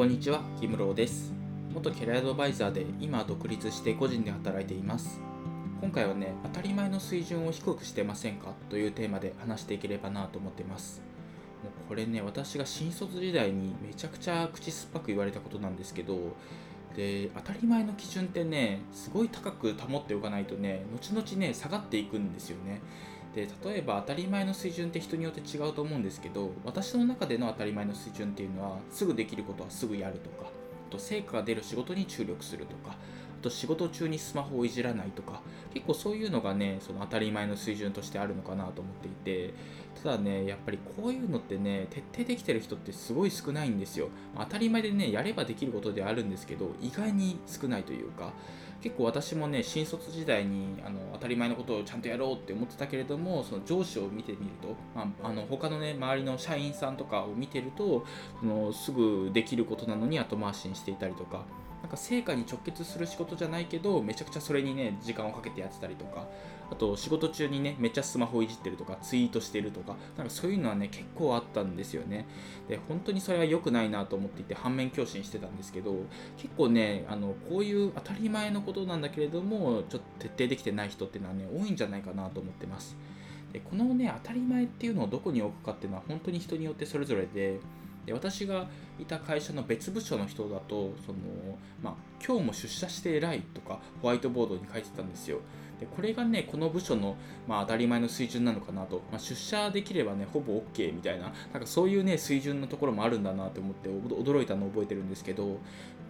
こんにちは、キムローです。元キャリアアドバイザーで今独立して個人で働いています。今回はね、当たり前の水準を低くしてませんか？というテーマで話していければなと思っています。もうこれね、私が新卒時代にめちゃくちゃ口酸っぱく言われたことなんですけど、で当たり前の基準ってね、すごい高く保っておかないとね、後々ね、下がっていくんですよね。で例えば当たり前の水準って人によって違うと思うんですけど私の中での当たり前の水準っていうのはすぐできることはすぐやるとかあと成果が出る仕事に注力するとかと仕事中にスマホをいじらないとか結構そういうのがねその当たり前の水準としてあるのかなと思っていてただねやっぱりこういうのってね徹底できてる人ってすごい少ないんですよ。当たり前でねやればできることではあるんですけど意外に少ないというか結構私もね新卒時代にあの当たり前のことをちゃんとやろうって思ってたけれどもその上司を見てみると、まあ、あの他のね周りの社員さんとかを見てるとそのすぐできることなのに後回しにしていたりとかなんか成果に直結する仕事じゃないけどめちゃくちゃそれにね時間をかけてやってたりとかあと仕事中にねめっちゃスマホいじってるとかツイートしてるとかなんかそういうのはね結構あったんですよね。で本当にそれは良くないなと思っていて反面教師にしてたんですけど結構ねあのこういう当たり前のことなんだけれどもちょっと徹底できてない人っていうのはね多いんじゃないかなと思ってます。でこのね当たり前っていうのをどこに置くかっていうのは本当に人によってそれぞれでで私がいた会社の別部署の人だとその、まあ、今日も出社して偉いとかホワイトボードに書いてたんですよ。でこれがねこの部署の、まあ、当たり前の水準なのかなと、まあ、出社できればねほぼ OK みたいななんかそういうね水準のところもあるんだなと思って驚いたのを覚えてるんですけど。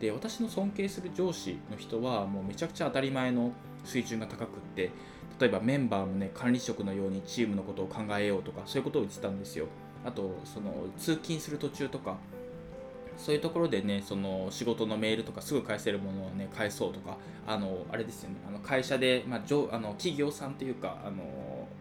で私の尊敬する上司の人はもうめちゃくちゃ当たり前の水準が高くって例えばメンバーもね管理職のようにチームのことを考えようとかそういうことを言ってたんですよ。あとその通勤する途中とかそういうところでねその仕事のメールとかすぐ返せるものをね返そうとかあのあれですよねあの会社で、まあ、あの企業さんというかあの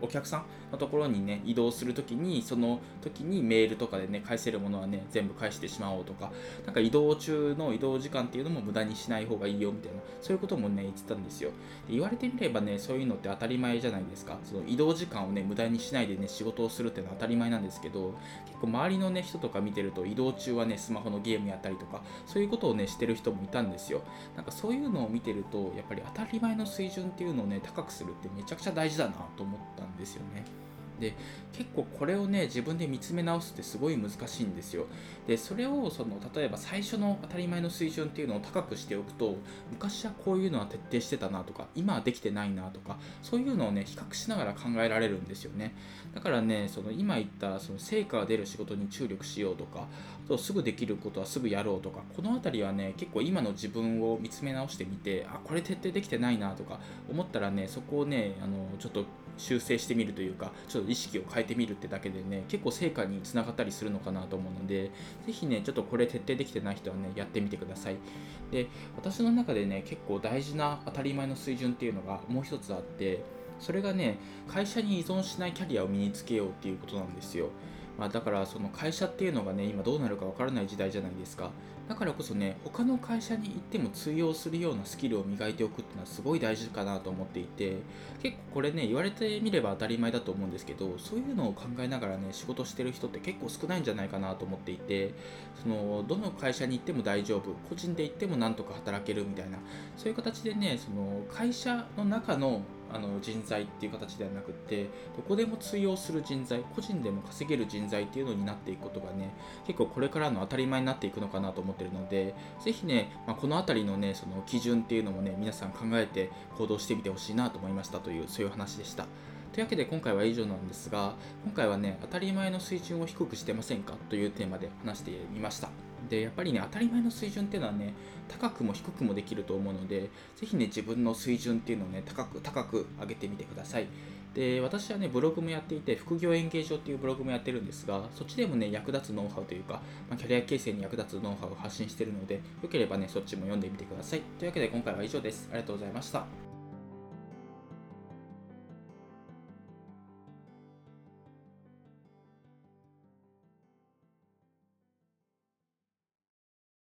お客さんのところにね移動するときにその時にメールとかでね返せるものはね全部返してしまおうとかなんか移動中の移動時間っていうのも無駄にしない方がいいよみたいなそういうこともね言ってたんですよ。で言われてみればねそういうのって当たり前じゃないですか。その移動時間をね無駄にしないでね仕事をするっていうのは当たり前なんですけど結構周りのね人とか見てると移動中はねスマホのゲームやったりとかそういうことをねしてる人もいたんですよ。なんかそういうのを見てるとやっぱり当たり前の水準っていうのをね高くするってめちゃくちゃ大事だなと思ったんですよね。で結構これをね自分で見つめ直すってすごい難しいんですよ。でそれをその例えば最初の当たり前の水準っていうのを高くしておくと昔はこういうのは徹底してたなとか今はできてないなとかそういうのをね比較しながら考えられるんですよね。だからねその今言ったその成果が出る仕事に注力しようとかあとすぐできることはすぐやろうとかこの辺りはね結構今の自分を見つめ直してみてあこれ徹底できてないなとか思ったらねそこをねあのちょっと修正してみるというかちょっと意識を変えてみるってだけでね結構成果につながったりするのかなと思うので是非ねちょっとこれ徹底できてない人はねやってみてください。で私の中でね結構大事な当たり前の水準っていうのがもう一つあってそれがね会社に依存しないキャリアを身につけようっていうことなんですよ。まあ、だからその会社っていうのがね今どうなるかわからない時代じゃないですか。だからこそね他の会社に行っても通用するようなスキルを磨いておくっていうのはすごい大事かなと思っていて結構これね言われてみれば当たり前だと思うんですけどそういうのを考えながらね仕事してる人って結構少ないんじゃないかなと思っていてそのどの会社に行っても大丈夫個人で行ってもなんとか働けるみたいなそういう形でねその会社の中のあの人材っていう形ではなくてどこでも通用する人材個人でも稼げる人材っていうのになっていくことがね結構これからの当たり前になっていくのかなと思ってるのでぜひね、まあ、この辺りのねその基準っていうのもね皆さん考えて行動してみてほしいなと思いましたというそういう話でした。というわけで今回は以上なんですが今回はね当たり前の水準を低くしてませんかというテーマで話してみましたでやっぱりね当たり前の水準っていうのはね高くも低くもできると思うのでぜひね自分の水準っていうのをね高く高く上げてみてください。で私はねブログもやっていて副業演芸場っていうブログもやってるんですがそっちでもね役立つノウハウというか、まあ、キャリア形成に役立つノウハウを発信してるのでよければねそっちも読んでみてください。というわけで今回は以上です。ありがとうございました。